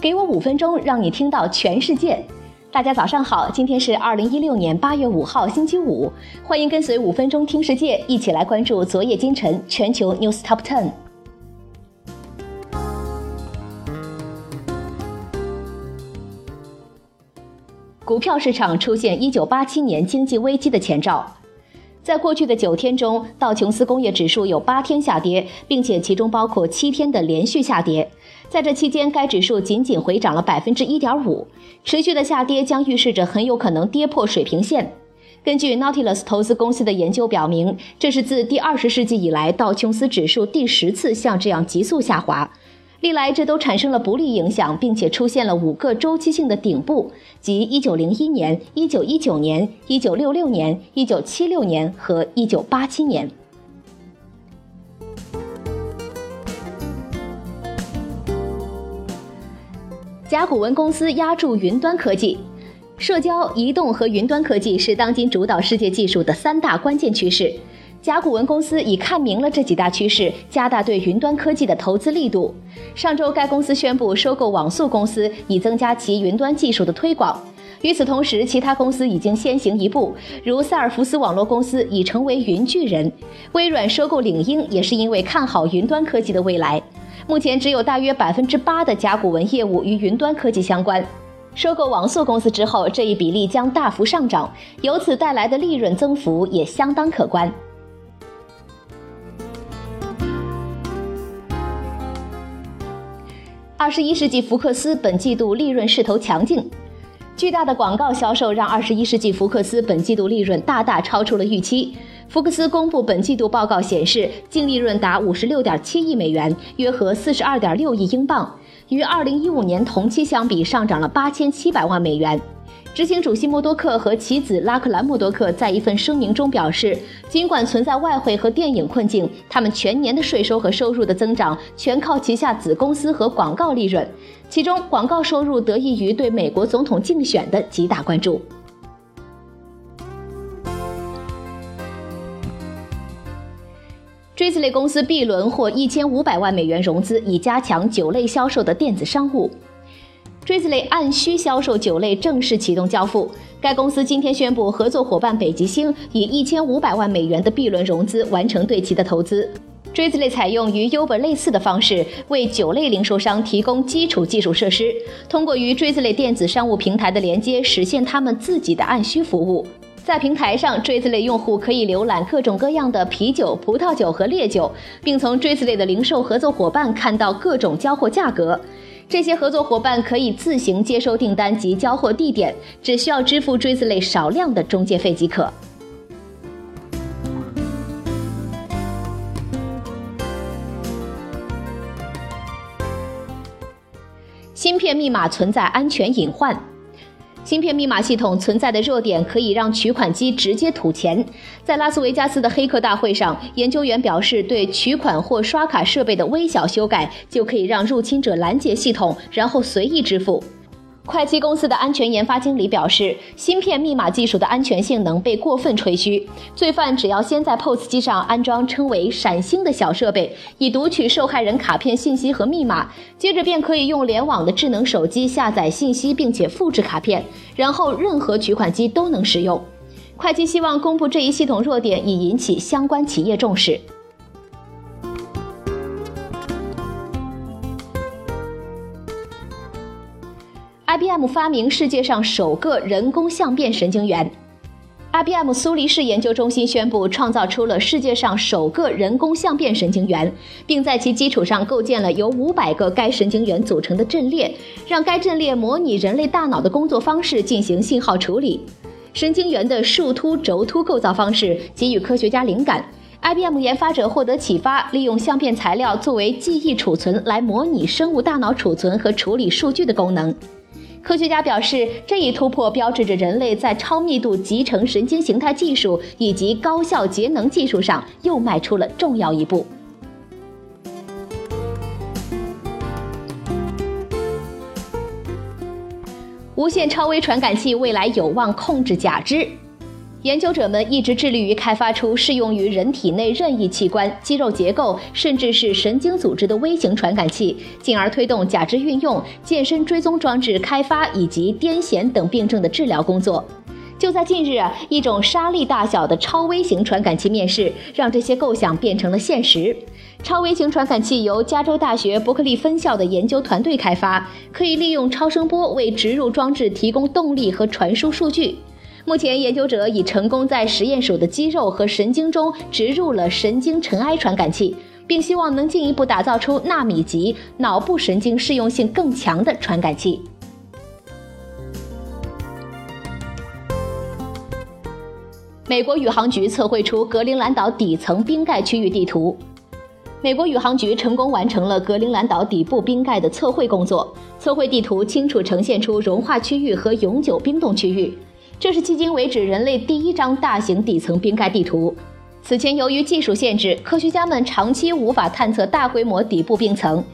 给我五分钟，让你听到全世界。大家早上好，今天是二零一六年八月五号，星期五。欢迎跟随五分钟听世界，一起来关注昨夜今晨全球 news top ten。股票市场出现一九八七年经济危机的前兆。在过去的九天中，道琼斯工业指数有八天下跌，并且其中包括七天的连续下跌。在这期间，该指数仅仅回涨了百分之一点五。持续的下跌将预示着很有可能跌破水平线。根据 Nautilus 投资公司的研究表明，这是自第二十世纪以来道琼斯指数第十次像这样急速下滑。历来这都产生了不利影响，并且出现了五个周期性的顶部，即1901年、1919年、1966年、1976年和1987年。甲骨文公司压住云端科技，社交、移动和云端科技是当今主导世界技术的三大关键趋势。甲骨文公司已看明了这几大趋势，加大对云端科技的投资力度。上周，该公司宣布收购网速公司，以增加其云端技术的推广。与此同时，其他公司已经先行一步，如塞尔福斯网络公司已成为云巨人。微软收购领英也是因为看好云端科技的未来。目前只有大约百分之八的甲骨文业务与云端科技相关。收购网速公司之后，这一比例将大幅上涨，由此带来的利润增幅也相当可观。二十一世纪福克斯本季度利润势头强劲，巨大的广告销售让二十一世纪福克斯本季度利润大大超出了预期。福克斯公布本季度报告显示，净利润达五十六点七亿美元，约合四十二点六亿英镑，与二零一五年同期相比上涨了八千七百万美元。执行主席默多克和其子拉克兰默多克在一份声明中表示，尽管存在外汇和电影困境，他们全年的税收和收入的增长全靠旗下子公司和广告利润，其中广告收入得益于对美国总统竞选的极大关注。Drizzly 公司 B 轮获一千五百万美元融资，以加强酒类销售的电子商务。Drizzly 按需销售酒类正式启动交付。该公司今天宣布，合作伙伴北极星以一千五百万美元的 B 轮融资完成对其的投资。Drizzly 采用与 Uber 类似的方式，为酒类零售商提供基础技术设施，通过与 Drizzly 电子商务平台的连接，实现他们自己的按需服务。在平台上，Drizzly 用户可以浏览各种各样的啤酒、葡萄酒和烈酒，并从 Drizzly 的零售合作伙伴看到各种交货价格。这些合作伙伴可以自行接收订单及交货地点，只需要支付锥子类少量的中介费即可。芯片密码存在安全隐患。芯片密码系统存在的弱点可以让取款机直接吐钱。在拉斯维加斯的黑客大会上，研究员表示，对取款或刷卡设备的微小修改就可以让入侵者拦截系统，然后随意支付。快期公司的安全研发经理表示，芯片密码技术的安全性能被过分吹嘘。罪犯只要先在 POS 机上安装称为“闪星”的小设备，以读取受害人卡片信息和密码，接着便可以用联网的智能手机下载信息，并且复制卡片，然后任何取款机都能使用。快期希望公布这一系统弱点，以引起相关企业重视。IBM 发明世界上首个人工相变神经元。IBM 苏黎世研究中心宣布，创造出了世界上首个人工相变神经元，并在其基础上构建了由五百个该神经元组成的阵列，让该阵列模拟人类大脑的工作方式进行信号处理。神经元的树突、轴突构造方式给予科学家灵感。IBM 研发者获得启发，利用相变材料作为记忆储存来模拟生物大脑储存和处理数据的功能。科学家表示，这一突破标志着人类在超密度集成神经形态技术以及高效节能技术上又迈出了重要一步。无线超微传感器未来有望控制假肢。研究者们一直致力于开发出适用于人体内任意器官、肌肉结构，甚至是神经组织的微型传感器，进而推动假肢运用、健身追踪装置开发以及癫痫等病症的治疗工作。就在近日，一种沙粒大小的超微型传感器面世，让这些构想变成了现实。超微型传感器由加州大学伯克利分校的研究团队开发，可以利用超声波为植入装置提供动力和传输数据。目前，研究者已成功在实验鼠的肌肉和神经中植入了神经尘埃传感器，并希望能进一步打造出纳米级脑部神经适用性更强的传感器。美国宇航局测绘出格陵兰岛底层冰盖区域地图。美国宇航局成功完成了格陵兰岛底部冰盖的测绘工作，测绘地图清楚呈现出融化区域和永久冰冻区域。这是迄今为止人类第一张大型底层冰盖地图。此前，由于技术限制，科学家们长期无法探测大规模底部冰层。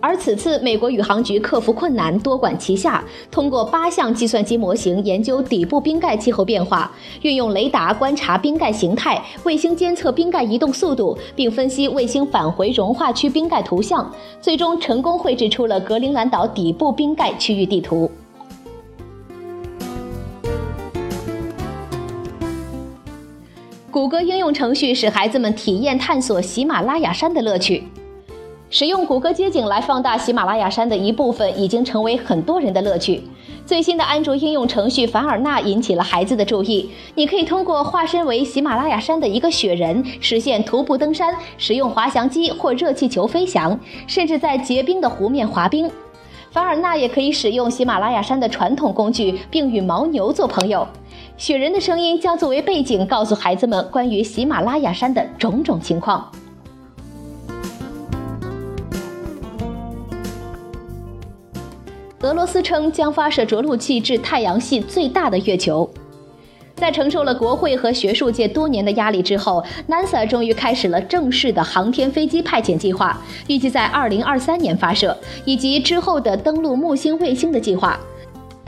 而此次，美国宇航局克服困难，多管齐下，通过八项计算机模型研究底部冰盖气候变化，运用雷达观察冰盖形态，卫星监测冰盖移动速度，并分析卫星返回融化区冰盖图像，最终成功绘制出了格陵兰岛底部冰盖区域地图。谷歌应用程序使孩子们体验探索喜马拉雅山的乐趣。使用谷歌街景来放大喜马拉雅山的一部分，已经成为很多人的乐趣。最新的安卓应用程序凡尔纳引起了孩子的注意。你可以通过化身为喜马拉雅山的一个雪人，实现徒步登山，使用滑翔机或热气球飞翔，甚至在结冰的湖面滑冰。凡尔纳也可以使用喜马拉雅山的传统工具，并与牦牛做朋友。雪人的声音将作为背景，告诉孩子们关于喜马拉雅山的种种情况。俄罗斯称将发射着陆器至太阳系最大的月球。在承受了国会和学术界多年的压力之后，NASA 终于开始了正式的航天飞机派遣计划，预计在2023年发射，以及之后的登陆木星卫星的计划。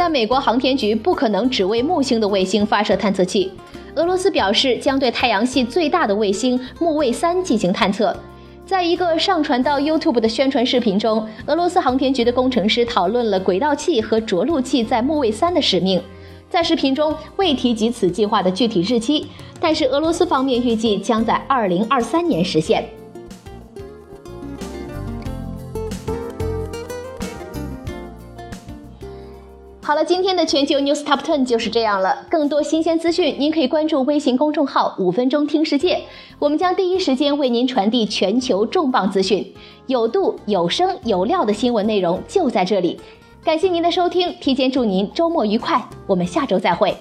但美国航天局不可能只为木星的卫星发射探测器。俄罗斯表示将对太阳系最大的卫星木卫三进行探测。在一个上传到 YouTube 的宣传视频中，俄罗斯航天局的工程师讨论了轨道器和着陆器在木卫三的使命。在视频中未提及此计划的具体日期，但是俄罗斯方面预计将在2023年实现。好了，今天的全球 News Top Ten 就是这样了。更多新鲜资讯，您可以关注微信公众号“五分钟听世界”，我们将第一时间为您传递全球重磅资讯，有度、有声、有料的新闻内容就在这里。感谢您的收听，提前祝您周末愉快，我们下周再会。